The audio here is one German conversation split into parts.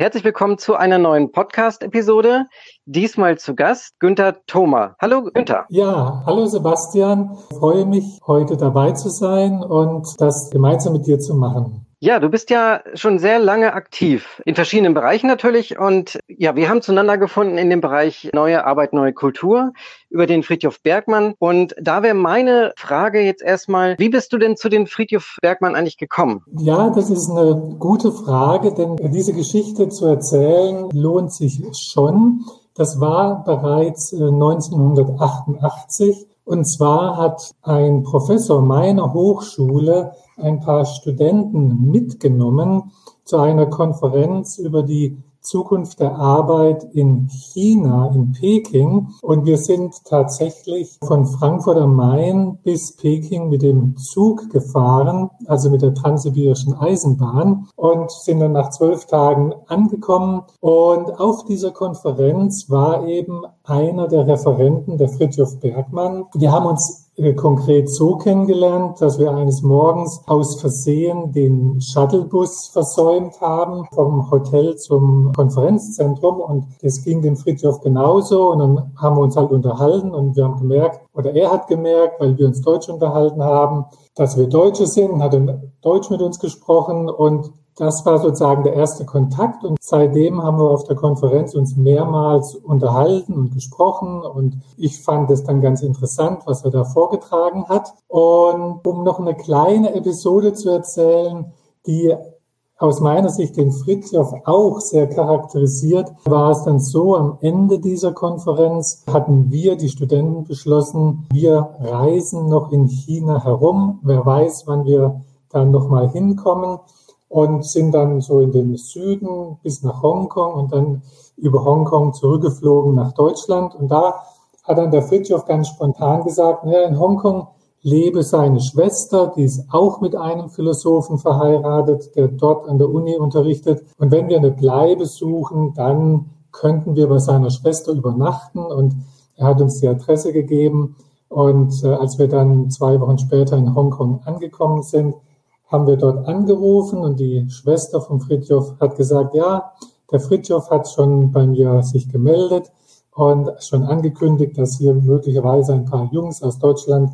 Herzlich willkommen zu einer neuen Podcast-Episode. Diesmal zu Gast Günther Thoma. Hallo Günther. Ja, hallo Sebastian. Ich freue mich, heute dabei zu sein und das gemeinsam mit dir zu machen. Ja, du bist ja schon sehr lange aktiv, in verschiedenen Bereichen natürlich. Und ja, wir haben zueinander gefunden in dem Bereich neue Arbeit, neue Kultur über den Friedhof Bergmann. Und da wäre meine Frage jetzt erstmal, wie bist du denn zu den Friedhof Bergmann eigentlich gekommen? Ja, das ist eine gute Frage, denn diese Geschichte zu erzählen lohnt sich schon. Das war bereits 1988. Und zwar hat ein Professor meiner Hochschule ein paar Studenten mitgenommen zu einer Konferenz über die Zukunft der Arbeit in China, in Peking. Und wir sind tatsächlich von Frankfurt am Main bis Peking mit dem Zug gefahren, also mit der transsibirischen Eisenbahn und sind dann nach zwölf Tagen angekommen. Und auf dieser Konferenz war eben einer der Referenten, der Fritjof Bergmann. Wir haben uns konkret so kennengelernt, dass wir eines Morgens aus Versehen den Shuttlebus versäumt haben vom Hotel zum Konferenzzentrum. Und das ging dem Friedhof genauso. Und dann haben wir uns halt unterhalten. Und wir haben gemerkt, oder er hat gemerkt, weil wir uns Deutsch unterhalten haben, dass wir Deutsche sind, hat Deutsch mit uns gesprochen und das war sozusagen der erste Kontakt und seitdem haben wir auf der Konferenz uns mehrmals unterhalten und gesprochen und ich fand es dann ganz interessant, was er da vorgetragen hat. Und um noch eine kleine Episode zu erzählen, die aus meiner Sicht den Fritjof auch sehr charakterisiert, war es dann so, am Ende dieser Konferenz hatten wir, die Studenten, beschlossen, wir reisen noch in China herum. Wer weiß, wann wir dann nochmal hinkommen und sind dann so in den Süden bis nach Hongkong und dann über Hongkong zurückgeflogen nach Deutschland. Und da hat dann der Fritjof ganz spontan gesagt, naja, in Hongkong lebe seine Schwester, die ist auch mit einem Philosophen verheiratet, der dort an der Uni unterrichtet. Und wenn wir eine Bleibe suchen, dann könnten wir bei seiner Schwester übernachten. Und er hat uns die Adresse gegeben. Und äh, als wir dann zwei Wochen später in Hongkong angekommen sind, haben wir dort angerufen und die Schwester von Fritjof hat gesagt, ja, der Fritjof hat schon bei mir sich gemeldet und schon angekündigt, dass hier möglicherweise ein paar Jungs aus Deutschland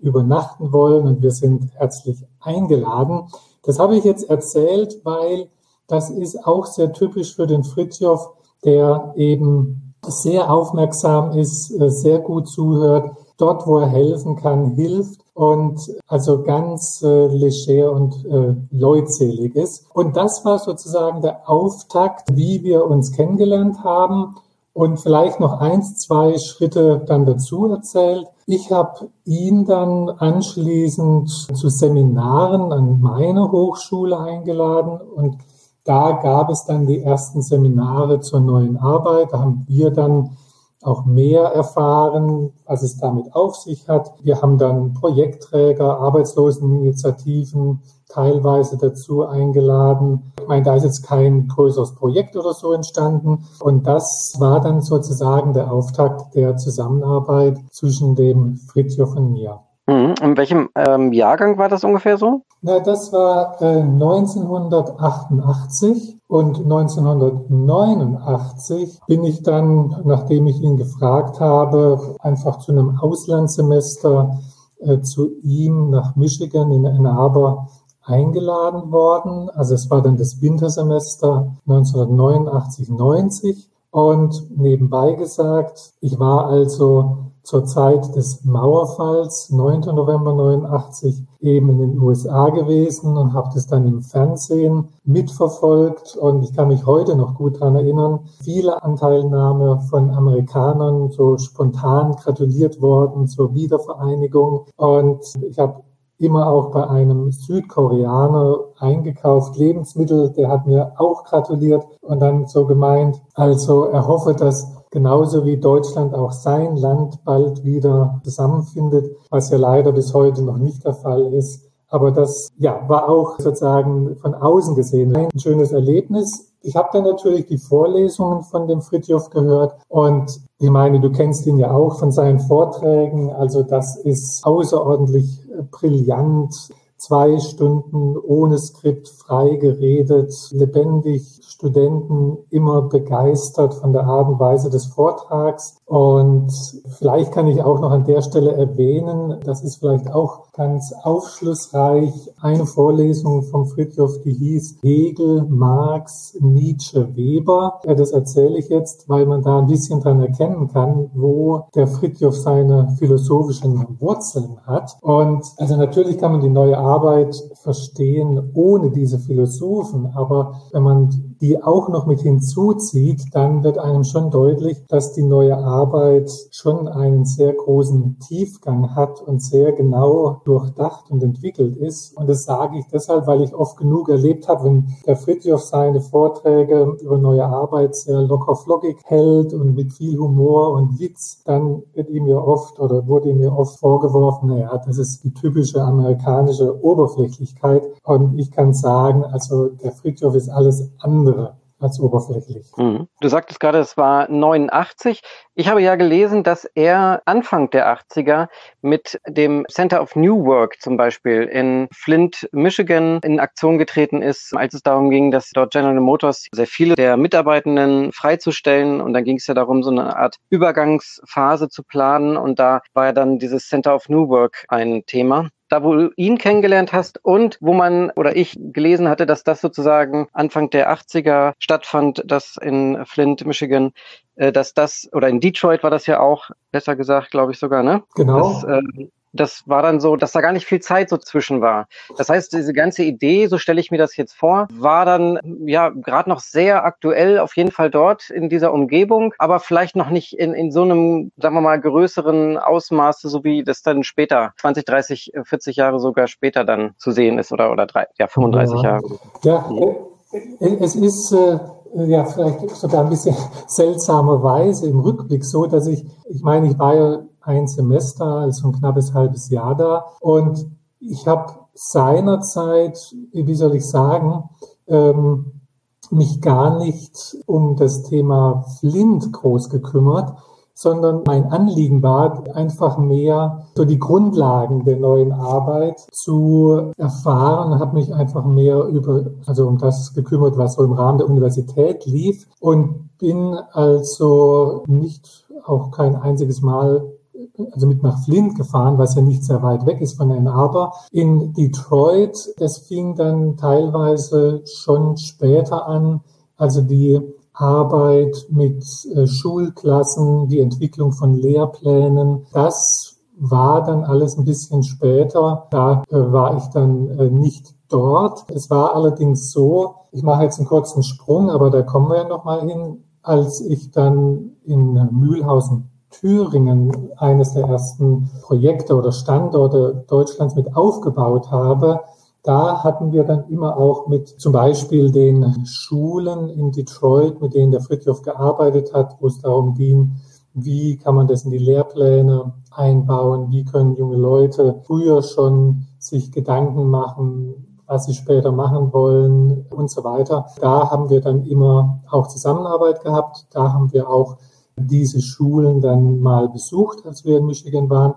übernachten wollen und wir sind herzlich eingeladen. Das habe ich jetzt erzählt, weil das ist auch sehr typisch für den Fritjof, der eben sehr aufmerksam ist, sehr gut zuhört, dort, wo er helfen kann, hilft und also ganz äh, leger und äh, leutselig ist. Und das war sozusagen der Auftakt, wie wir uns kennengelernt haben. Und vielleicht noch eins, zwei Schritte dann dazu erzählt. Ich habe ihn dann anschließend zu Seminaren an meine Hochschule eingeladen und da gab es dann die ersten Seminare zur neuen Arbeit. Da haben wir dann auch mehr erfahren, was es damit auf sich hat. Wir haben dann Projektträger, Arbeitsloseninitiativen teilweise dazu eingeladen. Ich meine, da ist jetzt kein größeres Projekt oder so entstanden. Und das war dann sozusagen der Auftakt der Zusammenarbeit zwischen dem Fritjof und mir. Mhm. In welchem ähm, Jahrgang war das ungefähr so? Na, das war äh, 1988 und 1989 bin ich dann, nachdem ich ihn gefragt habe, einfach zu einem Auslandssemester äh, zu ihm nach Michigan in Ann Arbor eingeladen worden. Also es war dann das Wintersemester 1989, 90. Und nebenbei gesagt, ich war also zur Zeit des Mauerfalls, 9. November 89, eben in den USA gewesen und habe das dann im Fernsehen mitverfolgt. Und ich kann mich heute noch gut daran erinnern, viele Anteilnahme von Amerikanern so spontan gratuliert worden zur Wiedervereinigung. Und ich habe immer auch bei einem Südkoreaner eingekauft Lebensmittel, der hat mir auch gratuliert und dann so gemeint, also er hoffe, dass genauso wie Deutschland auch sein Land bald wieder zusammenfindet, was ja leider bis heute noch nicht der Fall ist. Aber das ja, war auch sozusagen von außen gesehen ein schönes Erlebnis. Ich habe dann natürlich die Vorlesungen von dem Fritjof gehört und ich meine, du kennst ihn ja auch von seinen Vorträgen. Also das ist außerordentlich brillant, zwei Stunden ohne Skript frei geredet, lebendig, Studenten immer begeistert von der Art und Weise des Vortrags. Und vielleicht kann ich auch noch an der Stelle erwähnen, das ist vielleicht auch ganz aufschlussreich, eine Vorlesung von Fritjof, die hieß Hegel, Marx, Nietzsche, Weber. Ja, das erzähle ich jetzt, weil man da ein bisschen dran erkennen kann, wo der Fritjof seine philosophischen Wurzeln hat. Und also natürlich kann man die neue Arbeit verstehen ohne diese Philosophen, aber wenn man die auch noch mit hinzuzieht, dann wird einem schon deutlich, dass die neue Arbeit schon einen sehr großen Tiefgang hat und sehr genau durchdacht und entwickelt ist. Und das sage ich deshalb, weil ich oft genug erlebt habe, wenn der Fritjof seine Vorträge über neue Arbeit sehr locker flockig hält und mit viel Humor und Witz, dann wird ihm ja oft oder wurde ihm ja oft vorgeworfen, naja, das ist die typische amerikanische Oberflächlichkeit. Und ich kann sagen, also der Fritjof ist alles andere andere als oberflächlich. Mhm. Du sagtest gerade, es war 89. Ich habe ja gelesen, dass er Anfang der 80er mit dem Center of New Work zum Beispiel in Flint, Michigan in Aktion getreten ist, als es darum ging, dass dort General Motors sehr viele der Mitarbeitenden freizustellen. Und dann ging es ja darum, so eine Art Übergangsphase zu planen. Und da war ja dann dieses Center of New Work ein Thema da wo du ihn kennengelernt hast und wo man oder ich gelesen hatte, dass das sozusagen Anfang der 80er stattfand, das in Flint, Michigan, äh, dass das, oder in Detroit war das ja auch, besser gesagt, glaube ich sogar, ne? Genau. Das, äh, das war dann so, dass da gar nicht viel Zeit so zwischen war. Das heißt, diese ganze Idee, so stelle ich mir das jetzt vor, war dann ja gerade noch sehr aktuell, auf jeden Fall dort in dieser Umgebung, aber vielleicht noch nicht in, in so einem, sagen wir mal, größeren Ausmaße, so wie das dann später, 20, 30, 40 Jahre sogar später dann zu sehen ist oder, oder drei, ja, 35 ja. Jahre. Ja, äh, es ist äh, ja vielleicht sogar ein bisschen seltsamerweise im Rückblick so, dass ich, ich meine, ich war ja ein Semester, also ein knappes halbes Jahr da. Und ich habe seinerzeit, wie soll ich sagen, ähm, mich gar nicht um das Thema Flint groß gekümmert, sondern mein Anliegen war einfach mehr so die Grundlagen der neuen Arbeit zu erfahren, habe mich einfach mehr über, also um das gekümmert, was so im Rahmen der Universität lief und bin also nicht auch kein einziges Mal also mit nach Flint gefahren, was ja nicht sehr weit weg ist von Ann Arbor. In Detroit, das fing dann teilweise schon später an, also die Arbeit mit äh, Schulklassen, die Entwicklung von Lehrplänen, das war dann alles ein bisschen später. Da äh, war ich dann äh, nicht dort. Es war allerdings so, ich mache jetzt einen kurzen Sprung, aber da kommen wir ja nochmal hin, als ich dann in Mühlhausen Thüringen eines der ersten Projekte oder Standorte Deutschlands mit aufgebaut habe, da hatten wir dann immer auch mit zum Beispiel den Schulen in Detroit, mit denen der Fritjof gearbeitet hat, wo es darum ging, wie kann man das in die Lehrpläne einbauen, wie können junge Leute früher schon sich Gedanken machen, was sie später machen wollen und so weiter. Da haben wir dann immer auch Zusammenarbeit gehabt. Da haben wir auch diese Schulen dann mal besucht, als wir in Michigan waren.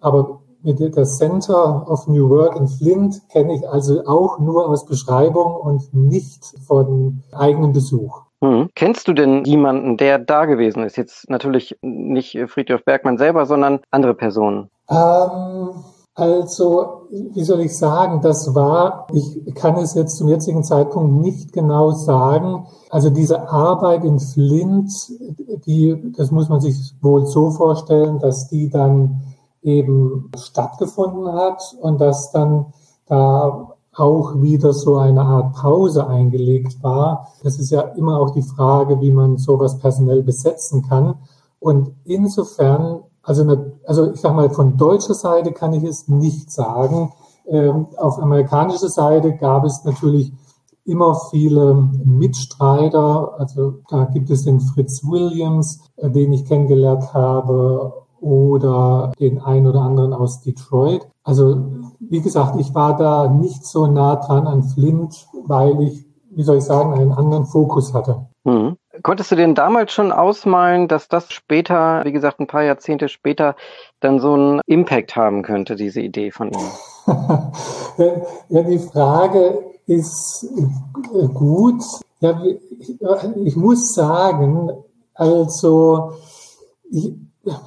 Aber mit der Center of New Work in Flint kenne ich also auch nur aus Beschreibung und nicht von eigenem Besuch. Hm. Kennst du denn jemanden, der da gewesen ist? Jetzt natürlich nicht Friedrich Bergmann selber, sondern andere Personen. Ähm, also, wie soll ich sagen, das war, ich kann es jetzt zum jetzigen Zeitpunkt nicht genau sagen. Also diese Arbeit in Flint, die, das muss man sich wohl so vorstellen, dass die dann eben stattgefunden hat und dass dann da auch wieder so eine Art Pause eingelegt war. Das ist ja immer auch die Frage, wie man sowas personell besetzen kann. Und insofern also, also ich sage mal, von deutscher Seite kann ich es nicht sagen. Ähm, auf amerikanischer Seite gab es natürlich immer viele Mitstreiter. Also da gibt es den Fritz Williams, äh, den ich kennengelernt habe, oder den einen oder anderen aus Detroit. Also wie gesagt, ich war da nicht so nah dran an Flint, weil ich, wie soll ich sagen, einen anderen Fokus hatte. Mhm Konntest du denn damals schon ausmalen, dass das später, wie gesagt, ein paar Jahrzehnte später, dann so einen Impact haben könnte, diese Idee von ihm? ja, die Frage ist gut. Ja, ich muss sagen, also ich,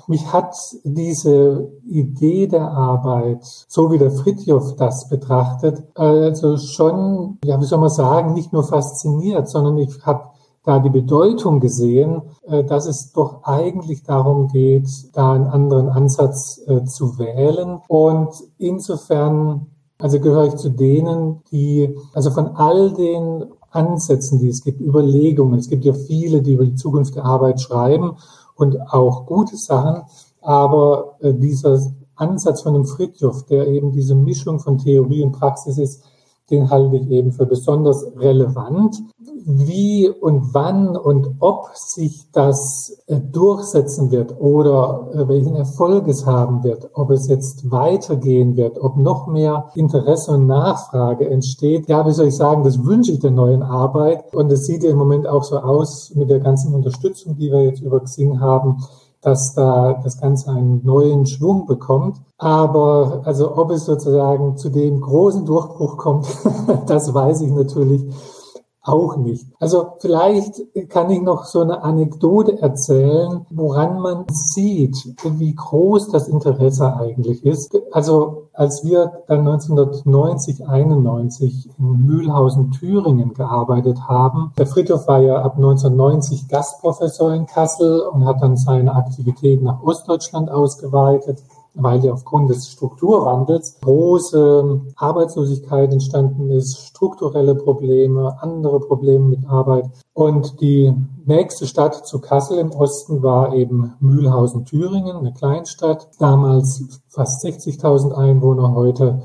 mich hat diese Idee der Arbeit, so wie der Fritjof das betrachtet, also schon, ja, wie soll man sagen, nicht nur fasziniert, sondern ich habe da die Bedeutung gesehen, äh, dass es doch eigentlich darum geht, da einen anderen Ansatz äh, zu wählen. Und insofern, also gehöre ich zu denen, die, also von all den Ansätzen, die es gibt, Überlegungen, es gibt ja viele, die über die Zukunft der Arbeit schreiben und auch gute Sachen. Aber äh, dieser Ansatz von dem Fritjof, der eben diese Mischung von Theorie und Praxis ist, den halte ich eben für besonders relevant. Wie und wann und ob sich das äh, durchsetzen wird oder äh, welchen Erfolg es haben wird, ob es jetzt weitergehen wird, ob noch mehr Interesse und Nachfrage entsteht, ja, wie soll ich sagen, das wünsche ich der neuen Arbeit. Und es sieht ja im Moment auch so aus mit der ganzen Unterstützung, die wir jetzt über Xing haben, dass da das Ganze einen neuen Schwung bekommt. Aber also ob es sozusagen zu dem großen Durchbruch kommt, das weiß ich natürlich auch nicht. Also vielleicht kann ich noch so eine Anekdote erzählen, woran man sieht, wie groß das Interesse eigentlich ist. Also als wir dann 1990, 91 in Mühlhausen, Thüringen gearbeitet haben, der Friedhof war ja ab 1990 Gastprofessor in Kassel und hat dann seine Aktivität nach Ostdeutschland ausgeweitet weil ja aufgrund des Strukturwandels große Arbeitslosigkeit entstanden ist, strukturelle Probleme, andere Probleme mit Arbeit. Und die nächste Stadt zu Kassel im Osten war eben Mühlhausen-Thüringen, eine Kleinstadt, damals fast 60.000 Einwohner, heute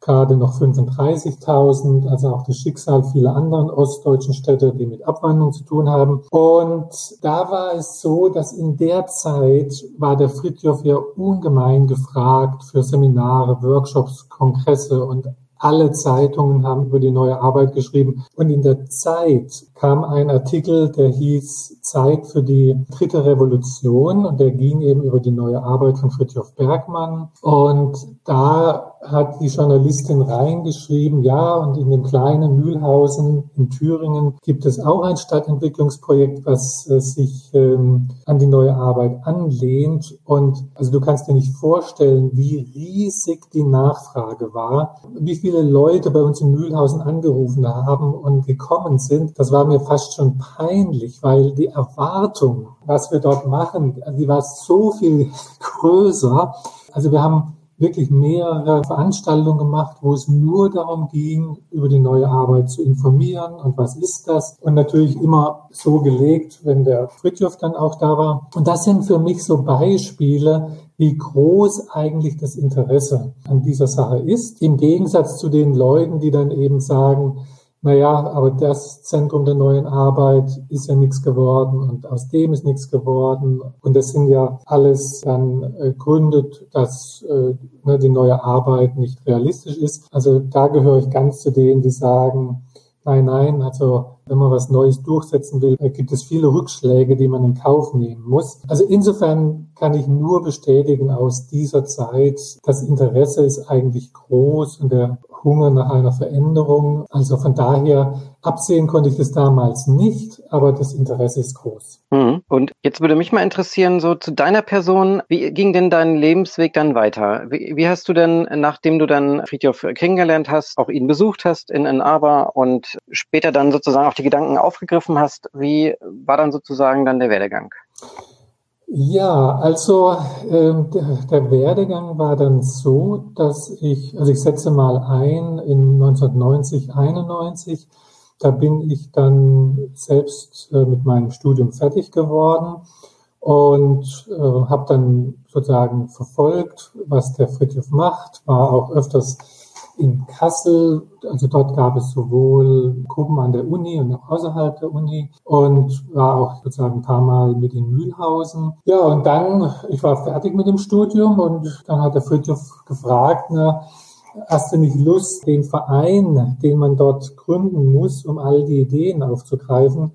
gerade noch 35.000, also auch das Schicksal vieler anderen ostdeutschen Städte, die mit Abwanderung zu tun haben. Und da war es so, dass in der Zeit war der Fritjof ja ungemein gefragt für Seminare, Workshops, Kongresse und alle Zeitungen haben über die neue Arbeit geschrieben. Und in der Zeit kam ein Artikel, der hieß Zeit für die dritte Revolution und der ging eben über die neue Arbeit von Fritjof Bergmann. Und da hat die Journalistin reingeschrieben, ja, und in dem kleinen Mühlhausen in Thüringen gibt es auch ein Stadtentwicklungsprojekt, was äh, sich ähm, an die neue Arbeit anlehnt. Und also du kannst dir nicht vorstellen, wie riesig die Nachfrage war, wie viele Leute bei uns in Mühlhausen angerufen haben und gekommen sind. Das war mir fast schon peinlich, weil die Erwartung, was wir dort machen, die war so viel größer. Also wir haben wirklich mehrere Veranstaltungen gemacht, wo es nur darum ging, über die neue Arbeit zu informieren und was ist das. Und natürlich immer so gelegt, wenn der Fritjof dann auch da war. Und das sind für mich so Beispiele, wie groß eigentlich das Interesse an dieser Sache ist. Im Gegensatz zu den Leuten, die dann eben sagen, naja, aber das Zentrum der neuen Arbeit ist ja nichts geworden und aus dem ist nichts geworden. Und das sind ja alles dann äh, Gründe, dass äh, ne, die neue Arbeit nicht realistisch ist. Also da gehöre ich ganz zu denen, die sagen, nein, nein, also wenn man was Neues durchsetzen will, gibt es viele Rückschläge, die man in Kauf nehmen muss. Also insofern kann ich nur bestätigen aus dieser Zeit, das Interesse ist eigentlich groß und der Hunger nach einer Veränderung. Also von daher absehen konnte ich das damals nicht, aber das Interesse ist groß. Mhm. Und jetzt würde mich mal interessieren, so zu deiner Person, wie ging denn dein Lebensweg dann weiter? Wie, wie hast du denn, nachdem du dann Friedhof kennengelernt hast, auch ihn besucht hast in Ann Arbor und später dann sozusagen auch die Gedanken aufgegriffen hast, wie war dann sozusagen dann der Werdegang? Ja, also äh, der, der, Werdegang war dann so, dass ich, also ich setze mal ein in 1990, 91, da bin ich dann selbst äh, mit meinem Studium fertig geworden und äh, habe dann sozusagen verfolgt, was der Friedhof macht, war auch öfters in Kassel, also dort gab es sowohl Gruppen an der Uni und auch außerhalb der Uni und war auch sozusagen ein paar Mal mit in Mühlhausen. Ja, und dann, ich war fertig mit dem Studium und dann hat der Friedhof gefragt, na, hast du nicht Lust, den Verein, den man dort gründen muss, um all die Ideen aufzugreifen,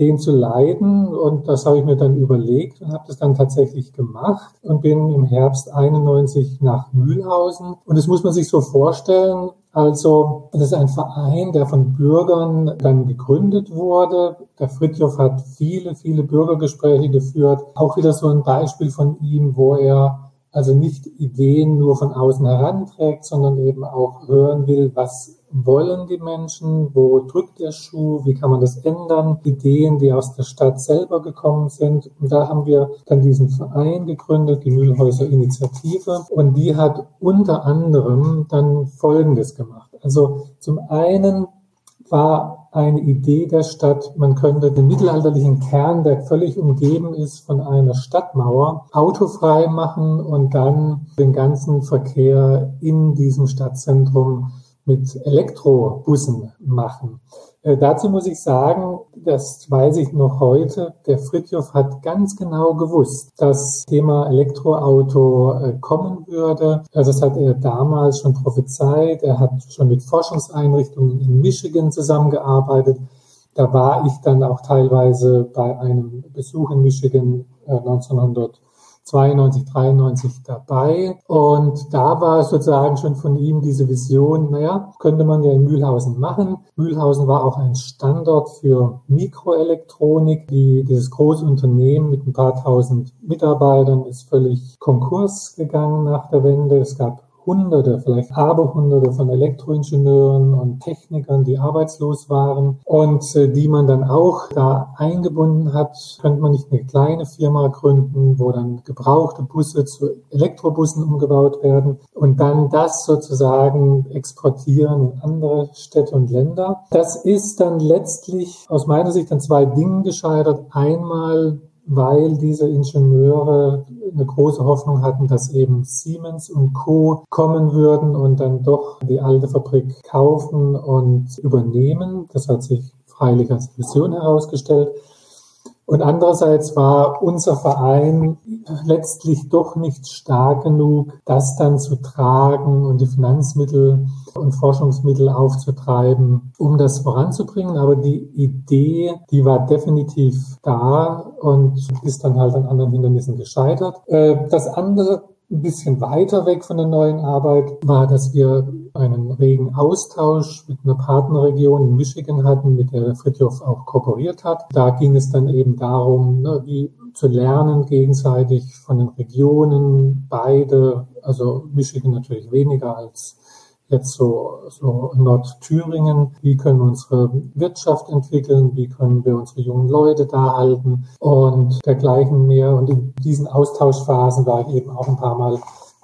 den zu leiten. Und das habe ich mir dann überlegt und habe das dann tatsächlich gemacht und bin im Herbst 91 nach Mühlhausen. Und das muss man sich so vorstellen, also, das ist ein Verein, der von Bürgern dann gegründet wurde. Der Fritjof hat viele, viele Bürgergespräche geführt. Auch wieder so ein Beispiel von ihm, wo er also nicht Ideen nur von außen heranträgt, sondern eben auch hören will, was wollen die Menschen, wo drückt der Schuh, wie kann man das ändern, Ideen, die aus der Stadt selber gekommen sind. Und da haben wir dann diesen Verein gegründet, die Mühlhäuser Initiative, und die hat unter anderem dann Folgendes gemacht. Also zum einen war eine Idee der Stadt, man könnte den mittelalterlichen Kern, der völlig umgeben ist von einer Stadtmauer, autofrei machen und dann den ganzen Verkehr in diesem Stadtzentrum mit Elektrobussen machen. Äh, dazu muss ich sagen, das weiß ich noch heute, der Fritjof hat ganz genau gewusst, dass Thema Elektroauto äh, kommen würde. Also das hat er damals schon prophezeit. Er hat schon mit Forschungseinrichtungen in Michigan zusammengearbeitet. Da war ich dann auch teilweise bei einem Besuch in Michigan äh, 1900 92, 93 dabei. Und da war sozusagen schon von ihm diese Vision, naja, könnte man ja in Mühlhausen machen. Mühlhausen war auch ein Standort für Mikroelektronik. Die, dieses große Unternehmen mit ein paar tausend Mitarbeitern ist völlig Konkurs gegangen nach der Wende. Es gab Hunderte, vielleicht Aberhunderte von Elektroingenieuren und Technikern, die arbeitslos waren und äh, die man dann auch da eingebunden hat. Könnte man nicht eine kleine Firma gründen, wo dann gebrauchte Busse zu Elektrobussen umgebaut werden und dann das sozusagen exportieren in andere Städte und Länder. Das ist dann letztlich aus meiner Sicht an zwei Dingen gescheitert. Einmal weil diese Ingenieure eine große Hoffnung hatten, dass eben Siemens und Co. kommen würden und dann doch die alte Fabrik kaufen und übernehmen. Das hat sich freilich als Vision herausgestellt. Und andererseits war unser Verein letztlich doch nicht stark genug, das dann zu tragen und die Finanzmittel und Forschungsmittel aufzutreiben, um das voranzubringen. Aber die Idee, die war definitiv da und ist dann halt an anderen Hindernissen gescheitert. Äh, das andere ein bisschen weiter weg von der neuen Arbeit war, dass wir einen regen Austausch mit einer Partnerregion in Michigan hatten, mit der Fritjof auch kooperiert hat. Da ging es dann eben darum, ne, wie zu lernen gegenseitig von den Regionen, beide, also Michigan natürlich weniger als jetzt so, so Nordthüringen, wie können unsere Wirtschaft entwickeln, wie können wir unsere jungen Leute da halten und dergleichen mehr. Und in diesen Austauschphasen war ich eben auch ein paar Mal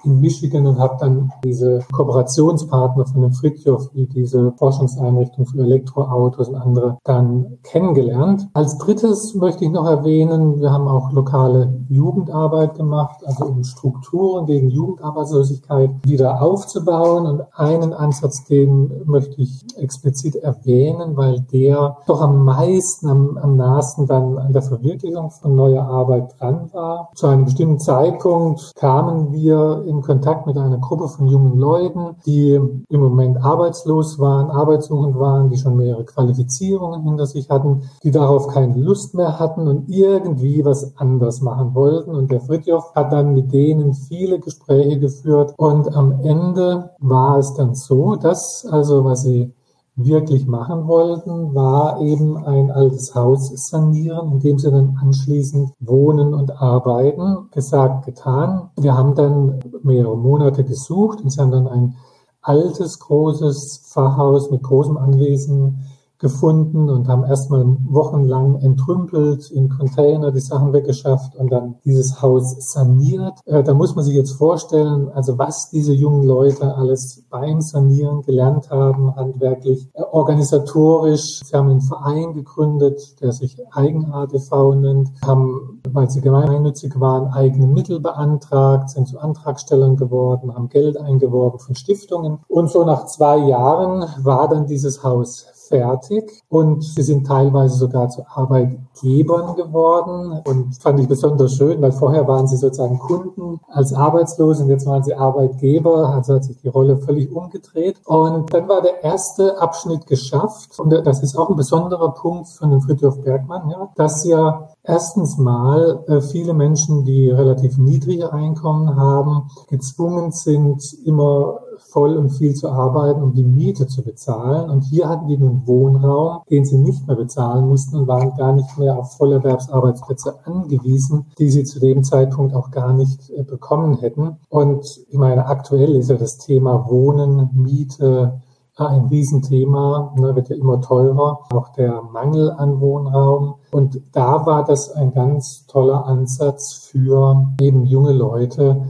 in Michigan und habe dann diese Kooperationspartner von dem Fritjof, wie diese Forschungseinrichtung für Elektroautos und andere, dann kennengelernt. Als drittes möchte ich noch erwähnen, wir haben auch lokale Jugendarbeit gemacht, also um Strukturen gegen Jugendarbeitslosigkeit wieder aufzubauen. Und einen Ansatz, den möchte ich explizit erwähnen, weil der doch am meisten, am, am nahesten dann an der Verwirklichung von neuer Arbeit dran war. Zu einem bestimmten Zeitpunkt kamen wir in Kontakt mit einer Gruppe von jungen Leuten, die im Moment arbeitslos waren, arbeitssuchend waren, die schon mehrere Qualifizierungen hinter sich hatten, die darauf keine Lust mehr hatten und irgendwie was anders machen wollten. Und der Fritjof hat dann mit denen viele Gespräche geführt. Und am Ende war es dann so, dass also was sie wirklich machen wollten, war eben ein altes Haus sanieren, in dem sie dann anschließend wohnen und arbeiten. Gesagt, getan. Wir haben dann mehrere Monate gesucht und sie haben dann ein altes, großes Pfarrhaus mit großem Anwesen gefunden und haben erstmal wochenlang entrümpelt, in Container die Sachen weggeschafft und dann dieses Haus saniert. Äh, da muss man sich jetzt vorstellen, also was diese jungen Leute alles beim Sanieren gelernt haben, handwerklich, äh, organisatorisch. Sie haben einen Verein gegründet, der sich Eigen-ATV nennt, haben, weil sie gemeinnützig waren, eigene Mittel beantragt, sind zu Antragstellern geworden, haben Geld eingeworben von Stiftungen. Und so nach zwei Jahren war dann dieses Haus fertig. Und sie sind teilweise sogar zu Arbeitgebern geworden. Und fand ich besonders schön, weil vorher waren sie sozusagen Kunden als Arbeitslose und jetzt waren sie Arbeitgeber, also hat sich die Rolle völlig umgedreht. Und dann war der erste Abschnitt geschafft. Und das ist auch ein besonderer Punkt von dem Friedhof Bergmann, ja, dass ja erstens mal äh, viele Menschen, die relativ niedrige Einkommen haben, gezwungen sind, immer voll und viel zu arbeiten, um die Miete zu bezahlen. Und hier hatten die einen Wohnraum, den sie nicht mehr bezahlen mussten und waren gar nicht mehr auf Vollerwerbsarbeitsplätze angewiesen, die sie zu dem Zeitpunkt auch gar nicht äh, bekommen hätten. Und ich meine, aktuell ist ja das Thema Wohnen, Miete, ein Riesenthema, ne, wird ja immer teurer, auch der Mangel an Wohnraum. Und da war das ein ganz toller Ansatz für eben junge Leute,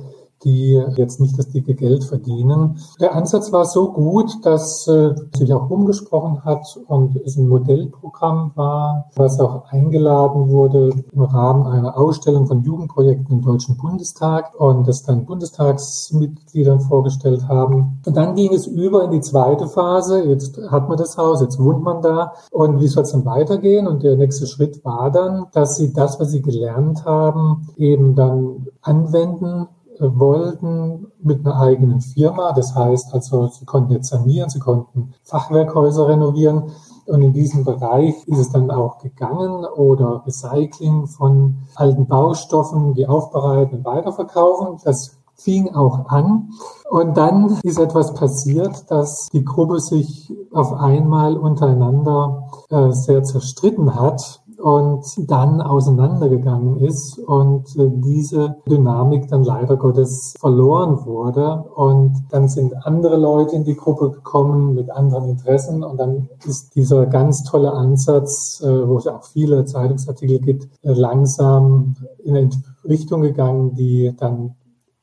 die jetzt nicht das dicke Geld verdienen. Der Ansatz war so gut, dass äh, sich auch umgesprochen hat und es ein Modellprogramm war, was auch eingeladen wurde im Rahmen einer Ausstellung von Jugendprojekten im Deutschen Bundestag und das dann Bundestagsmitgliedern vorgestellt haben. Und dann ging es über in die zweite Phase. Jetzt hat man das Haus, jetzt wohnt man da und wie soll es dann weitergehen? Und der nächste Schritt war dann, dass sie das, was sie gelernt haben, eben dann anwenden wollten mit einer eigenen Firma. Das heißt also, sie konnten jetzt sanieren, sie konnten Fachwerkhäuser renovieren. Und in diesem Bereich ist es dann auch gegangen oder Recycling von alten Baustoffen, die aufbereiten und weiterverkaufen. Das fing auch an. Und dann ist etwas passiert, dass die Gruppe sich auf einmal untereinander äh, sehr zerstritten hat und dann auseinandergegangen ist und äh, diese Dynamik dann leider Gottes verloren wurde und dann sind andere Leute in die Gruppe gekommen mit anderen Interessen und dann ist dieser ganz tolle Ansatz, äh, wo es auch viele Zeitungsartikel gibt, äh, langsam in eine Richtung gegangen, die dann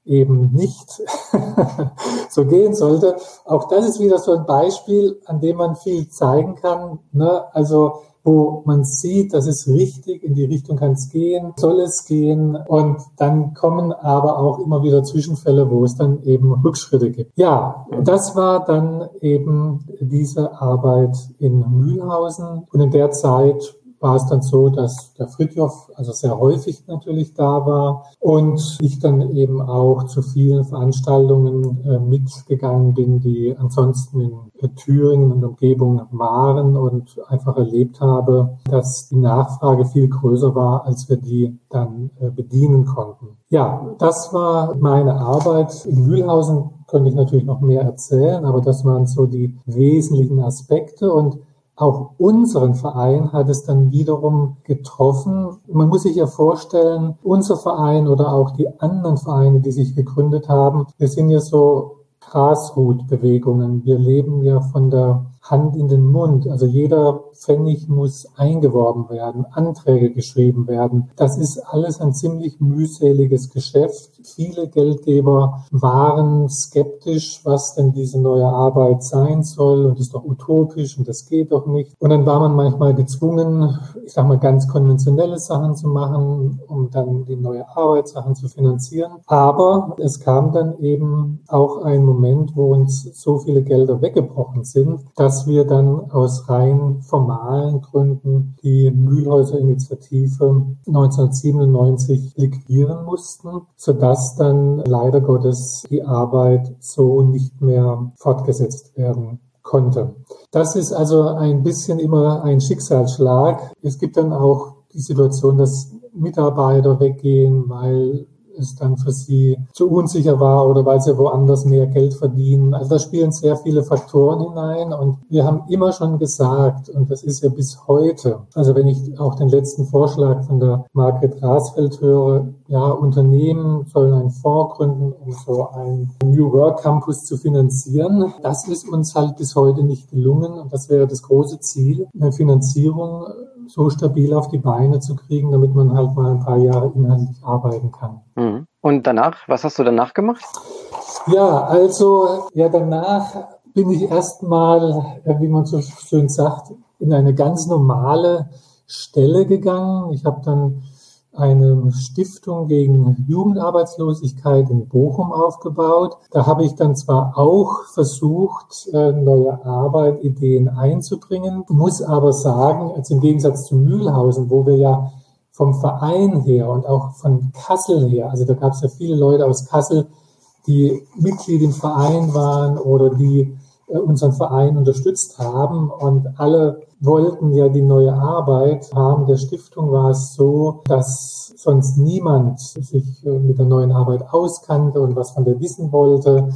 eben nicht so gehen sollte. Auch das ist wieder so ein Beispiel, an dem man viel zeigen kann. Ne? Also wo man sieht, das ist richtig, in die Richtung kann es gehen, soll es gehen. Und dann kommen aber auch immer wieder Zwischenfälle, wo es dann eben Rückschritte gibt. Ja, das war dann eben diese Arbeit in Mühlhausen. Und in der Zeit war es dann so, dass der Fritjof also sehr häufig natürlich da war und ich dann eben auch zu vielen Veranstaltungen äh, mitgegangen bin, die ansonsten in Thüringen und Umgebung waren und einfach erlebt habe, dass die Nachfrage viel größer war, als wir die dann äh, bedienen konnten. Ja, das war meine Arbeit. In Mühlhausen könnte ich natürlich noch mehr erzählen, aber das waren so die wesentlichen Aspekte und auch unseren Verein hat es dann wiederum getroffen. Man muss sich ja vorstellen, unser Verein oder auch die anderen Vereine, die sich gegründet haben, wir sind ja so Grasroot-Bewegungen. Wir leben ja von der Hand in den Mund. Also jeder Pfennig muss eingeworben werden, Anträge geschrieben werden. Das ist alles ein ziemlich mühseliges Geschäft. Viele Geldgeber waren skeptisch, was denn diese neue Arbeit sein soll und ist doch utopisch und das geht doch nicht. Und dann war man manchmal gezwungen, ich sag mal, ganz konventionelle Sachen zu machen, um dann die neue Arbeitssachen zu finanzieren. Aber es kam dann eben auch ein Moment, wo uns so viele Gelder weggebrochen sind, dass wir dann aus rein formalen Gründen die Mühlhäuser Initiative 1997 liquidieren mussten, sodass dann leider Gottes die Arbeit so nicht mehr fortgesetzt werden konnte. Das ist also ein bisschen immer ein Schicksalsschlag. Es gibt dann auch die Situation, dass Mitarbeiter weggehen, weil es dann für sie zu unsicher war oder weil sie woanders mehr Geld verdienen. Also da spielen sehr viele Faktoren hinein und wir haben immer schon gesagt, und das ist ja bis heute, also wenn ich auch den letzten Vorschlag von der Margret Rasfeld höre, ja, Unternehmen sollen einen Fonds gründen, um so einen New Work Campus zu finanzieren. Das ist uns halt bis heute nicht gelungen und das wäre das große Ziel, eine Finanzierung so stabil auf die Beine zu kriegen, damit man halt mal ein paar Jahre inhaltlich arbeiten kann. Mhm. Und danach, was hast du danach gemacht? Ja, also ja, danach bin ich erstmal, wie man so schön sagt, in eine ganz normale Stelle gegangen. Ich habe dann eine Stiftung gegen Jugendarbeitslosigkeit in Bochum aufgebaut. Da habe ich dann zwar auch versucht, äh, neue Arbeit, Ideen einzubringen, muss aber sagen, als im Gegensatz zu Mühlhausen, wo wir ja vom Verein her und auch von Kassel her, also da gab es ja viele Leute aus Kassel, die Mitglied im Verein waren oder die unseren Verein unterstützt haben und alle wollten ja die neue Arbeit. Im Rahmen der Stiftung war es so, dass sonst niemand sich äh, mit der neuen Arbeit auskannte und was von der wissen wollte.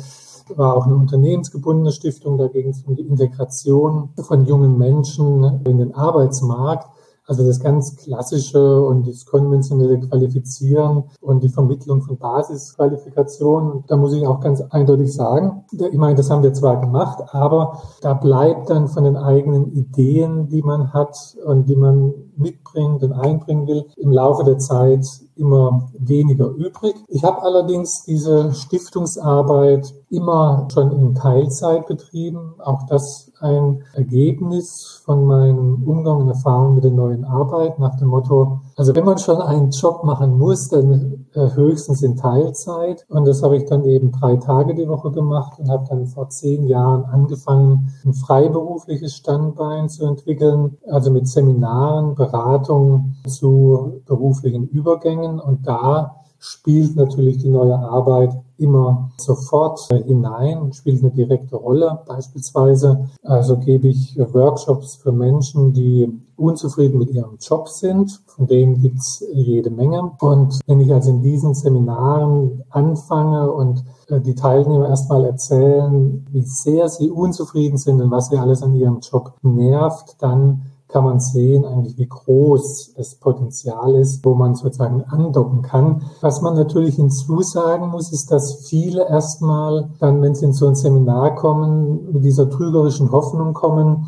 War auch eine unternehmensgebundene Stiftung, da ging es um die Integration von jungen Menschen in den Arbeitsmarkt. Also das ganz klassische und das konventionelle Qualifizieren und die Vermittlung von Basisqualifikationen. Da muss ich auch ganz eindeutig sagen, ich meine, das haben wir zwar gemacht, aber da bleibt dann von den eigenen Ideen, die man hat und die man mitbringt und einbringen will, im Laufe der Zeit immer weniger übrig. Ich habe allerdings diese Stiftungsarbeit immer schon in Teilzeit betrieben. Auch das ein Ergebnis von meinem Umgang und Erfahrung mit der neuen Arbeit nach dem Motto, also wenn man schon einen Job machen muss, dann höchstens in Teilzeit. Und das habe ich dann eben drei Tage die Woche gemacht und habe dann vor zehn Jahren angefangen, ein freiberufliches Standbein zu entwickeln, also mit Seminaren, Beratungen zu beruflichen Übergängen. Und da spielt natürlich die neue Arbeit immer sofort hinein spielt eine direkte Rolle. Beispielsweise also gebe ich Workshops für Menschen, die unzufrieden mit ihrem Job sind. Von denen gibt's jede Menge. Und wenn ich also in diesen Seminaren anfange und äh, die Teilnehmer erstmal erzählen, wie sehr sie unzufrieden sind und was sie alles an ihrem Job nervt, dann kann man sehen, eigentlich wie groß das Potenzial ist, wo man sozusagen andocken kann. Was man natürlich hinzusagen muss, ist, dass viele erstmal dann, wenn sie in so ein Seminar kommen, mit dieser trügerischen Hoffnung kommen,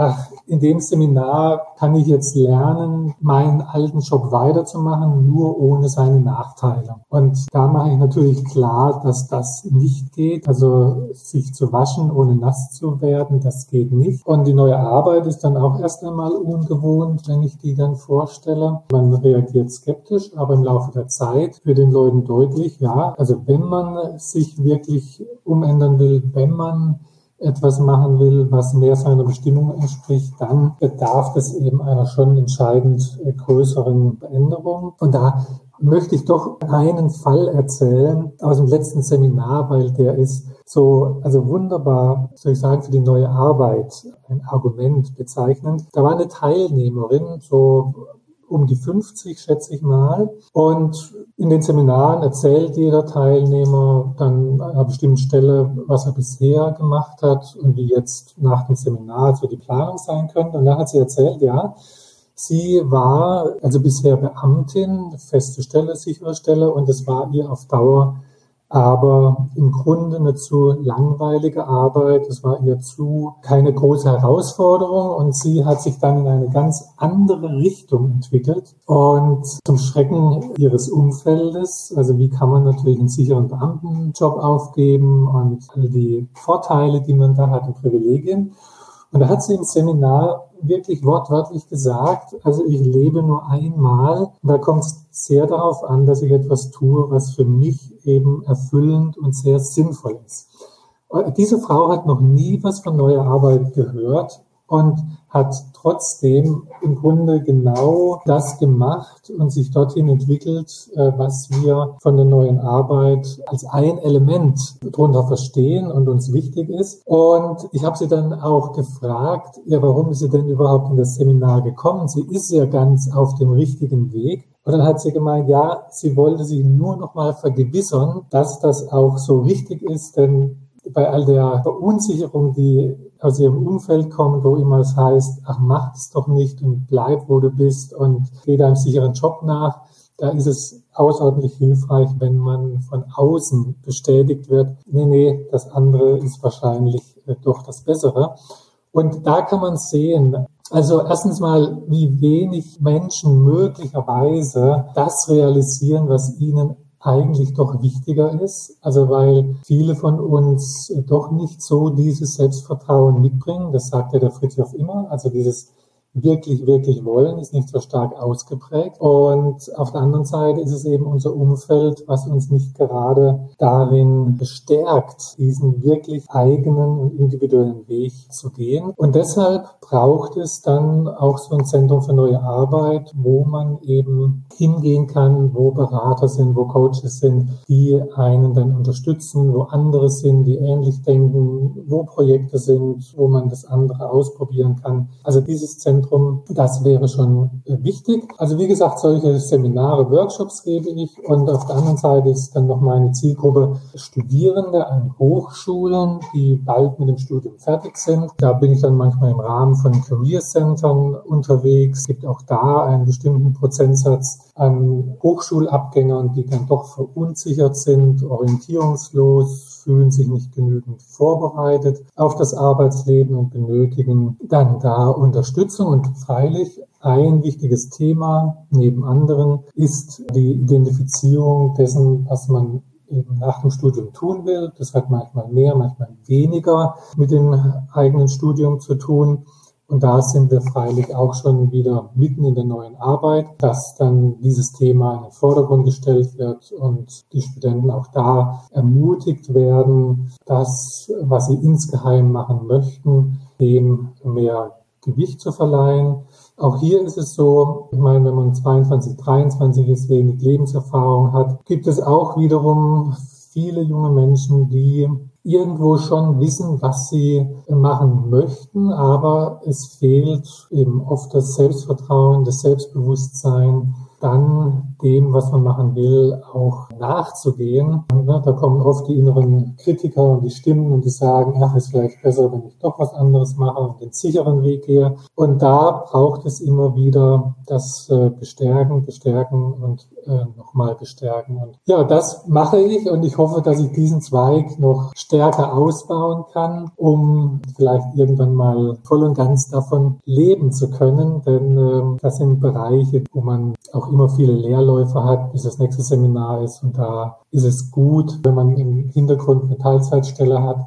ach, in dem Seminar kann ich jetzt lernen, meinen alten Job weiterzumachen, nur ohne seine Nachteile. Und da mache ich natürlich klar, dass das nicht geht. Also sich zu waschen, ohne nass zu werden, das geht nicht. Und die neue Arbeit ist dann auch erst einmal ungewohnt, wenn ich die dann vorstelle. Man reagiert skeptisch, aber im Laufe der Zeit wird den Leuten deutlich, ja, also wenn man sich wirklich umändern will, wenn man etwas machen will, was mehr seiner Bestimmung entspricht, dann bedarf es eben einer schon entscheidend größeren Veränderung. Und da möchte ich doch einen Fall erzählen aus dem letzten Seminar, weil der ist so, also wunderbar, soll ich sagen, für die neue Arbeit ein Argument bezeichnend. Da war eine Teilnehmerin, so um die 50, schätze ich mal. Und in den Seminaren erzählt jeder Teilnehmer dann an einer bestimmten Stelle, was er bisher gemacht hat und wie jetzt nach dem Seminar so die Planung sein könnte. Und dann hat sie erzählt, ja, sie war also bisher Beamtin, feste Stelle, sichere Stelle, und es war ihr auf Dauer aber im Grunde eine zu langweilige Arbeit. Es war ihr zu keine große Herausforderung und sie hat sich dann in eine ganz andere Richtung entwickelt und zum Schrecken ihres Umfeldes. Also wie kann man natürlich einen sicheren Beamtenjob aufgeben und all die Vorteile, die man da hat und Privilegien. Und da hat sie im Seminar wirklich wortwörtlich gesagt, also ich lebe nur einmal. Da kommt es sehr darauf an, dass ich etwas tue, was für mich eben erfüllend und sehr sinnvoll ist. Diese Frau hat noch nie was von neuer Arbeit gehört und hat trotzdem im Grunde genau das gemacht und sich dorthin entwickelt, äh, was wir von der neuen Arbeit als ein Element darunter verstehen und uns wichtig ist. Und ich habe sie dann auch gefragt, ja, warum ist sie denn überhaupt in das Seminar gekommen? Sie ist ja ganz auf dem richtigen Weg. Und dann hat sie gemeint, ja, sie wollte sich nur noch mal vergewissern, dass das auch so richtig ist, denn bei all der Verunsicherung, die aus ihrem Umfeld kommt, wo immer es heißt, ach, mach es doch nicht und bleib, wo du bist und geh deinem sicheren Job nach, da ist es außerordentlich hilfreich, wenn man von außen bestätigt wird, nee, nee, das andere ist wahrscheinlich äh, doch das Bessere. Und da kann man sehen, also erstens mal, wie wenig Menschen möglicherweise das realisieren, was ihnen eigentlich doch wichtiger ist. Also weil viele von uns doch nicht so dieses Selbstvertrauen mitbringen. Das sagt ja der Friedhof immer. Also dieses wirklich, wirklich wollen, ist nicht so stark ausgeprägt. Und auf der anderen Seite ist es eben unser Umfeld, was uns nicht gerade darin bestärkt, diesen wirklich eigenen und individuellen Weg zu gehen. Und deshalb braucht es dann auch so ein Zentrum für neue Arbeit, wo man eben hingehen kann, wo Berater sind, wo Coaches sind, die einen dann unterstützen, wo andere sind, die ähnlich denken, wo Projekte sind, wo man das andere ausprobieren kann. Also dieses Zentrum Zentrum. Das wäre schon äh, wichtig. Also wie gesagt, solche Seminare, Workshops gebe ich und auf der anderen Seite ist dann noch meine Zielgruppe Studierende an Hochschulen, die bald mit dem Studium fertig sind. Da bin ich dann manchmal im Rahmen von Career Centern unterwegs. Es gibt auch da einen bestimmten Prozentsatz an Hochschulabgängern, die dann doch verunsichert sind, orientierungslos, fühlen sich nicht genügend vorbereitet auf das Arbeitsleben und benötigen dann da Unterstützung. Und freilich ein wichtiges Thema neben anderen ist die Identifizierung dessen, was man eben nach dem Studium tun will. Das hat manchmal mehr, manchmal weniger mit dem eigenen Studium zu tun. Und da sind wir freilich auch schon wieder mitten in der neuen Arbeit, dass dann dieses Thema in den Vordergrund gestellt wird und die Studenten auch da ermutigt werden, das, was sie insgeheim machen möchten, dem mehr Gewicht zu verleihen. Auch hier ist es so, ich meine, wenn man 22, 23 ist, wenig Lebenserfahrung hat, gibt es auch wiederum viele junge Menschen, die irgendwo schon wissen, was sie machen möchten, aber es fehlt eben oft das Selbstvertrauen, das Selbstbewusstsein, dann dem, was man machen will, auch nachzugehen. Da kommen oft die inneren Kritiker und die Stimmen und die sagen, ach, ist vielleicht besser, wenn ich doch was anderes mache und den sicheren Weg gehe. Und da braucht es immer wieder das äh, Bestärken, Bestärken und äh, nochmal bestärken. Und ja, das mache ich und ich hoffe, dass ich diesen Zweig noch stärker ausbauen kann, um vielleicht irgendwann mal voll und ganz davon leben zu können. Denn äh, das sind Bereiche, wo man auch immer viele Lehrläufe hat, bis das nächste Seminar ist. Und da ist es gut, wenn man im Hintergrund eine Teilzeitstelle hat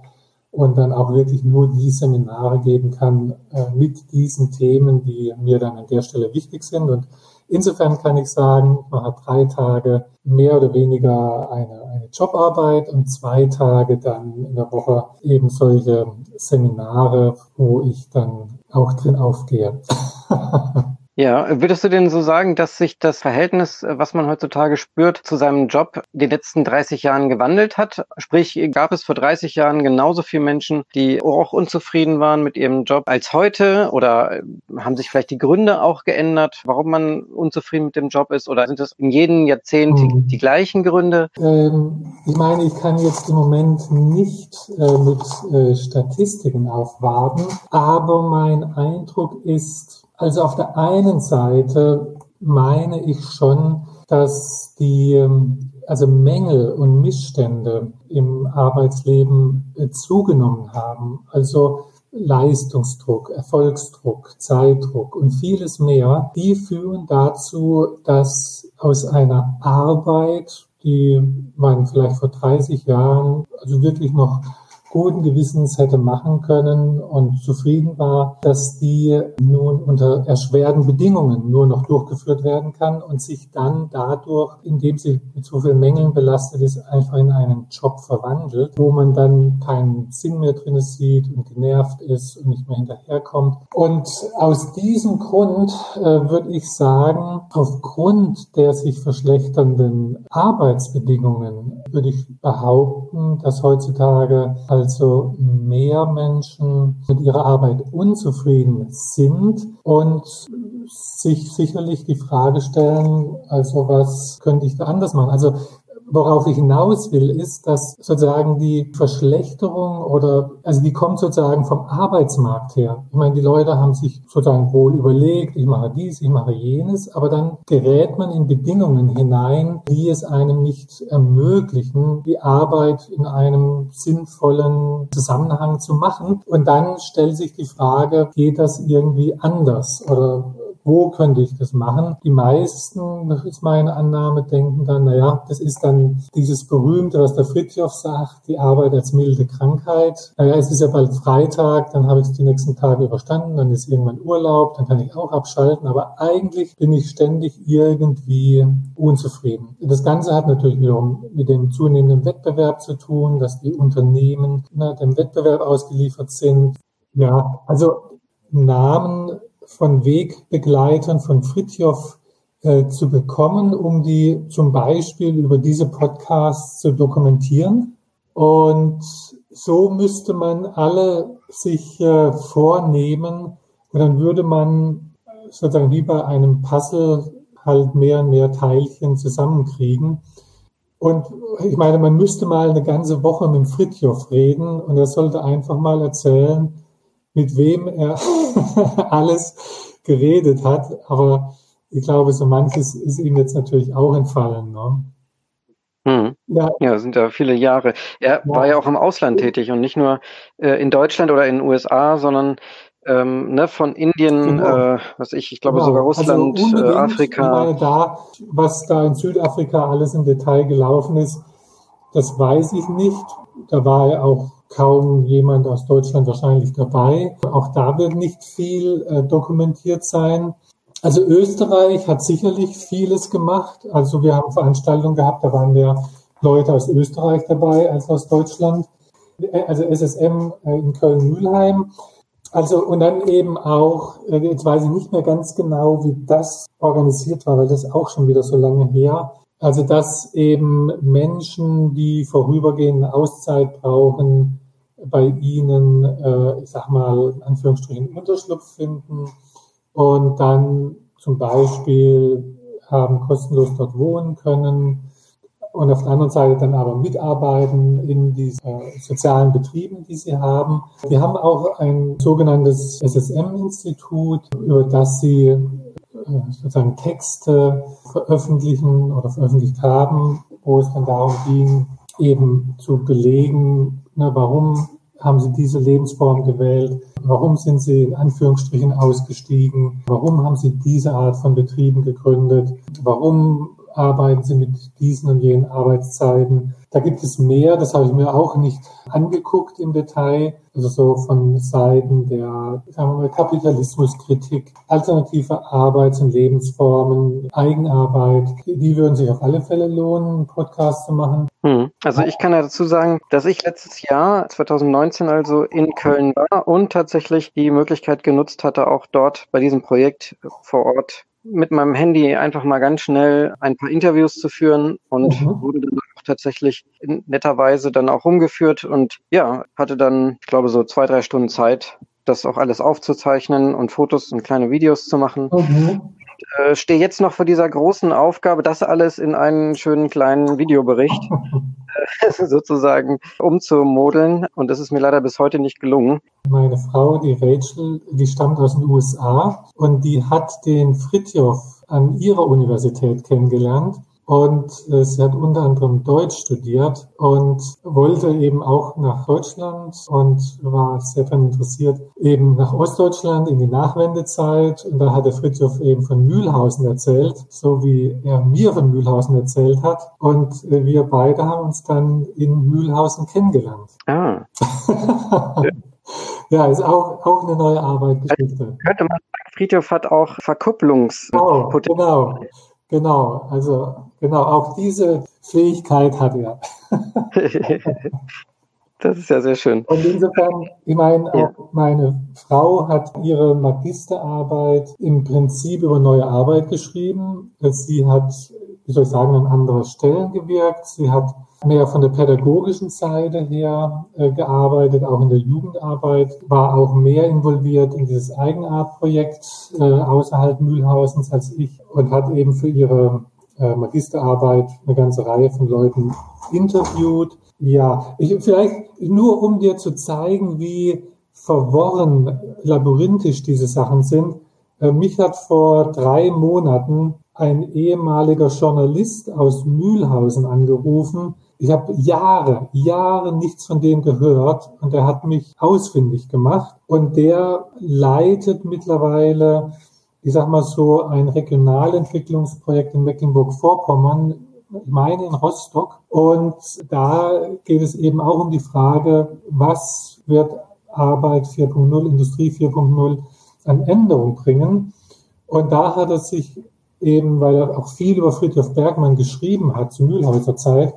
und dann auch wirklich nur die Seminare geben kann äh, mit diesen Themen, die mir dann an der Stelle wichtig sind. Und insofern kann ich sagen, man hat drei Tage mehr oder weniger eine, eine Jobarbeit und zwei Tage dann in der Woche eben solche Seminare, wo ich dann auch drin aufgehe. Ja, würdest du denn so sagen, dass sich das Verhältnis, was man heutzutage spürt, zu seinem Job in den letzten 30 Jahren gewandelt hat? Sprich, gab es vor 30 Jahren genauso viele Menschen, die auch unzufrieden waren mit ihrem Job als heute? Oder äh, haben sich vielleicht die Gründe auch geändert, warum man unzufrieden mit dem Job ist? Oder sind es in jedem Jahrzehnt die, mhm. die gleichen Gründe? Ähm, ich meine, ich kann jetzt im Moment nicht äh, mit äh, Statistiken aufwarten, aber mein Eindruck ist, also auf der einen Seite meine ich schon, dass die also Mängel und Missstände im Arbeitsleben äh, zugenommen haben. Also Leistungsdruck, Erfolgsdruck, Zeitdruck und vieles mehr, die führen dazu, dass aus einer Arbeit, die man vielleicht vor 30 Jahren also wirklich noch guten Gewissens hätte machen können und zufrieden war, dass die nun unter erschwerten Bedingungen nur noch durchgeführt werden kann und sich dann dadurch, indem sie mit so vielen Mängeln belastet ist, einfach in einen Job verwandelt, wo man dann keinen Sinn mehr drin sieht und genervt ist und nicht mehr hinterherkommt. Und aus diesem Grund äh, würde ich sagen, aufgrund der sich verschlechternden Arbeitsbedingungen würde ich behaupten, dass heutzutage also mehr Menschen mit ihrer Arbeit unzufrieden sind und sich sicherlich die Frage stellen, also was könnte ich da anders machen? Also Worauf ich hinaus will, ist, dass sozusagen die Verschlechterung oder, also die kommt sozusagen vom Arbeitsmarkt her. Ich meine, die Leute haben sich sozusagen wohl überlegt, ich mache dies, ich mache jenes, aber dann gerät man in Bedingungen hinein, die es einem nicht ermöglichen, die Arbeit in einem sinnvollen Zusammenhang zu machen. Und dann stellt sich die Frage, geht das irgendwie anders oder wo könnte ich das machen? Die meisten, das ist meine Annahme, denken dann, naja, das ist dann dieses berühmte, was der Fritjof sagt, die Arbeit als milde Krankheit. Naja, es ist ja bald Freitag, dann habe ich es die nächsten Tage überstanden, dann ist irgendwann Urlaub, dann kann ich auch abschalten, aber eigentlich bin ich ständig irgendwie unzufrieden. Das Ganze hat natürlich wiederum mit dem zunehmenden Wettbewerb zu tun, dass die Unternehmen na, dem Wettbewerb ausgeliefert sind. Ja, also Namen von Wegbegleitern von Fritjof äh, zu bekommen, um die zum Beispiel über diese Podcasts zu dokumentieren. Und so müsste man alle sich äh, vornehmen und dann würde man sozusagen wie bei einem Puzzle halt mehr und mehr Teilchen zusammenkriegen. Und ich meine, man müsste mal eine ganze Woche mit Fritjof reden und er sollte einfach mal erzählen, mit wem er alles geredet hat. Aber ich glaube, so manches ist ihm jetzt natürlich auch entfallen. Ne? Hm. Ja. ja, sind ja viele Jahre. Er ja. war ja auch im Ausland tätig und nicht nur äh, in Deutschland oder in den USA, sondern ähm, ne, von Indien, genau. äh, was ich, ich glaube genau. sogar Russland, also äh, Afrika. Da, was da in Südafrika alles im Detail gelaufen ist, das weiß ich nicht. Da war auch kaum jemand aus Deutschland wahrscheinlich dabei. Auch da wird nicht viel äh, dokumentiert sein. Also Österreich hat sicherlich vieles gemacht. Also wir haben Veranstaltungen gehabt, da waren mehr Leute aus Österreich dabei als aus Deutschland. Also SSM äh, in Köln-Mühlheim. Also und dann eben auch, äh, jetzt weiß ich nicht mehr ganz genau, wie das organisiert war, weil das auch schon wieder so lange her. Also dass eben Menschen, die vorübergehende Auszeit brauchen, bei ihnen, äh, ich sag mal, in Anführungsstrichen Unterschlupf finden und dann zum Beispiel haben kostenlos dort wohnen können und auf der anderen Seite dann aber mitarbeiten in diesen äh, sozialen Betrieben, die sie haben. Wir haben auch ein sogenanntes SSM-Institut, über das sie sozusagen Texte veröffentlichen oder veröffentlicht haben, wo es dann darum ging, eben zu belegen, ne, warum haben sie diese Lebensform gewählt? Warum sind sie in Anführungsstrichen ausgestiegen? Warum haben sie diese Art von Betrieben gegründet? Warum arbeiten sie mit diesen und jenen Arbeitszeiten? Da gibt es mehr, das habe ich mir auch nicht angeguckt im Detail, also so von Seiten der mal, Kapitalismuskritik, alternative Arbeits- und Lebensformen, Eigenarbeit, die würden sich auf alle Fälle lohnen, einen Podcast zu machen. Hm. Also ich kann ja dazu sagen, dass ich letztes Jahr, 2019 also in Köln war und tatsächlich die Möglichkeit genutzt hatte, auch dort bei diesem Projekt vor Ort mit meinem Handy einfach mal ganz schnell ein paar Interviews zu führen und mhm. wurde dann tatsächlich netterweise dann auch rumgeführt und ja, hatte dann, ich glaube, so zwei, drei Stunden Zeit, das auch alles aufzuzeichnen und Fotos und kleine Videos zu machen. Mhm. Äh, stehe jetzt noch vor dieser großen Aufgabe, das alles in einen schönen kleinen Videobericht äh, sozusagen umzumodeln. Und das ist mir leider bis heute nicht gelungen. Meine Frau, die Rachel, die stammt aus den USA und die hat den Fritjof an ihrer Universität kennengelernt und äh, sie hat unter anderem Deutsch studiert und wollte eben auch nach Deutschland und war sehr daran interessiert, eben nach Ostdeutschland in die Nachwendezeit. Und da hat der Fritjof eben von Mühlhausen erzählt, so wie er mir von Mühlhausen erzählt hat. Und äh, wir beide haben uns dann in Mühlhausen kennengelernt. Ah. ja, ist auch, auch eine neue Arbeit, Geschichte. Könnte man sagen, Friedhof hat auch Verkupplungspotenzial. Oh, genau. Genau, also genau, auch diese Fähigkeit hat er. das ist ja sehr schön. Und insofern, ich meine, ja. auch meine Frau hat ihre Magisterarbeit im Prinzip über neue Arbeit geschrieben. Sie hat, wie soll ich sagen, an anderen Stellen gewirkt. Sie hat mehr von der pädagogischen Seite her äh, gearbeitet, auch in der Jugendarbeit, war auch mehr involviert in dieses Eigenartprojekt äh, außerhalb Mühlhausens als ich und hat eben für ihre äh, Magisterarbeit eine ganze Reihe von Leuten interviewt. Ja, ich, vielleicht nur um dir zu zeigen, wie verworren, labyrinthisch diese Sachen sind. Äh, mich hat vor drei Monaten ein ehemaliger Journalist aus Mühlhausen angerufen, ich habe Jahre, Jahre nichts von dem gehört und er hat mich ausfindig gemacht und der leitet mittlerweile ich sag mal so, ein Regionalentwicklungsprojekt in Mecklenburg-Vorpommern, ich meine in Rostock. Und da geht es eben auch um die Frage, was wird Arbeit 4.0, Industrie 4.0 an Änderung bringen. Und da hat er sich eben, weil er auch viel über Friedhof Bergmann geschrieben hat, zu Mühlhäuser Zeit,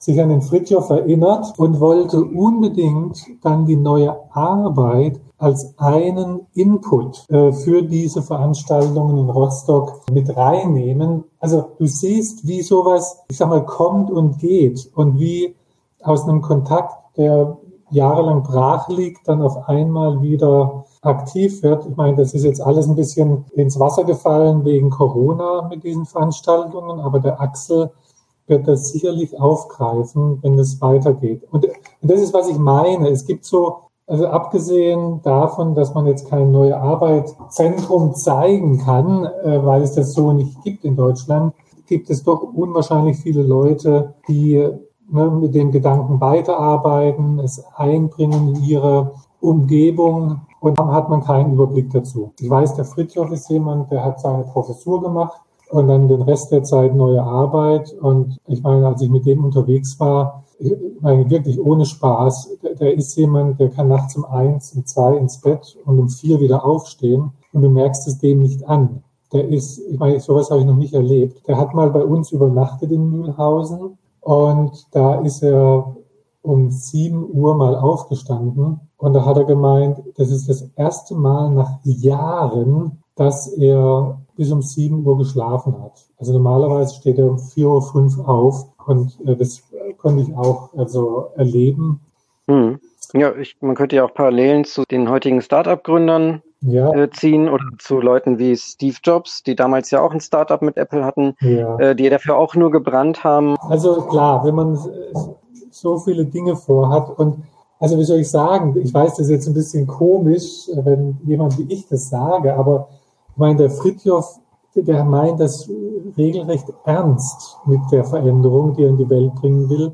sich an den Fritjof erinnert und wollte unbedingt dann die neue Arbeit als einen Input äh, für diese Veranstaltungen in Rostock mit reinnehmen. Also du siehst, wie sowas, ich sag mal, kommt und geht und wie aus einem Kontakt, der jahrelang brach liegt, dann auf einmal wieder aktiv wird. Ich meine, das ist jetzt alles ein bisschen ins Wasser gefallen wegen Corona mit diesen Veranstaltungen, aber der Axel wird das sicherlich aufgreifen, wenn es weitergeht. Und, und das ist, was ich meine. Es gibt so, also abgesehen davon, dass man jetzt kein neue Arbeitszentrum zeigen kann, äh, weil es das so nicht gibt in Deutschland, gibt es doch unwahrscheinlich viele Leute, die ne, mit dem Gedanken weiterarbeiten, es einbringen in ihre Umgebung und dann hat man keinen Überblick dazu. Ich weiß, der Fritjof ist jemand, der hat seine Professur gemacht und dann den Rest der Zeit neue Arbeit. Und ich meine, als ich mit dem unterwegs war, ich meine, wirklich ohne Spaß, der, ist jemand, der kann nachts um eins, um zwei ins Bett und um vier wieder aufstehen und du merkst es dem nicht an. Der ist, ich meine, sowas habe ich noch nicht erlebt. Der hat mal bei uns übernachtet in Mühlhausen und da ist er um sieben Uhr mal aufgestanden und da hat er gemeint, das ist das erste Mal nach Jahren, dass er bis um sieben Uhr geschlafen hat. Also normalerweise steht er um vier Uhr fünf auf und äh, das konnte ich auch also erleben. Hm. Ja, ich, man könnte ja auch Parallelen zu den heutigen Start-up-Gründern ja. äh, ziehen oder zu Leuten wie Steve Jobs, die damals ja auch ein Start-up mit Apple hatten, ja. äh, die dafür auch nur gebrannt haben. Also klar, wenn man so viele Dinge vorhat und also wie soll ich sagen, ich weiß, das ist jetzt ein bisschen komisch, wenn jemand wie ich das sage, aber meine, der Fritjof, der meint das regelrecht ernst mit der Veränderung, die er in die Welt bringen will.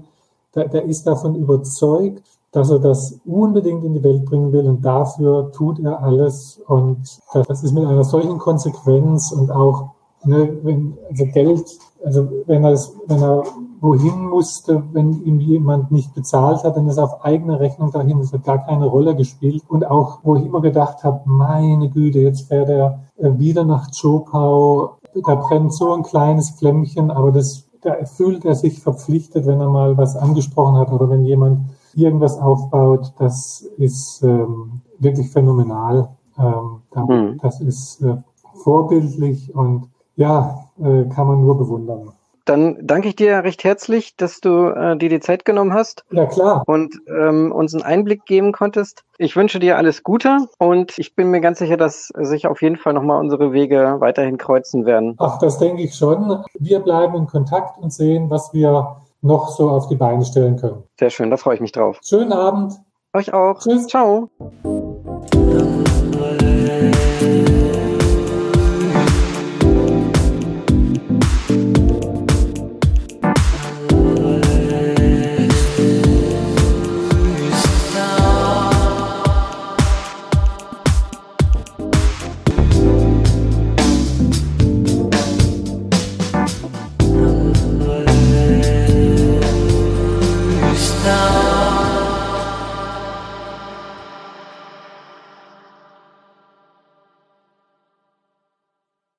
Der, der ist davon überzeugt, dass er das unbedingt in die Welt bringen will und dafür tut er alles. Und das ist mit einer solchen Konsequenz und auch, ne, wenn, also Geld, also wenn er, wenn er wohin musste, wenn ihm jemand nicht bezahlt hat, dann ist er auf eigene Rechnung dahin. Das hat gar keine Rolle gespielt. Und auch, wo ich immer gedacht habe, meine Güte, jetzt fährt er äh, wieder nach Chopau. Da brennt so ein kleines Flämmchen, aber das, da fühlt er sich verpflichtet, wenn er mal was angesprochen hat oder wenn jemand irgendwas aufbaut. Das ist ähm, wirklich phänomenal. Ähm, mhm. Das ist äh, vorbildlich und ja, äh, kann man nur bewundern. Dann danke ich dir recht herzlich, dass du äh, dir die Zeit genommen hast. Ja, klar. Und ähm, uns einen Einblick geben konntest. Ich wünsche dir alles Gute und ich bin mir ganz sicher, dass sich auf jeden Fall nochmal unsere Wege weiterhin kreuzen werden. Ach, das denke ich schon. Wir bleiben in Kontakt und sehen, was wir noch so auf die Beine stellen können. Sehr schön, da freue ich mich drauf. Schönen Abend. Euch auch. Tschüss. Ciao.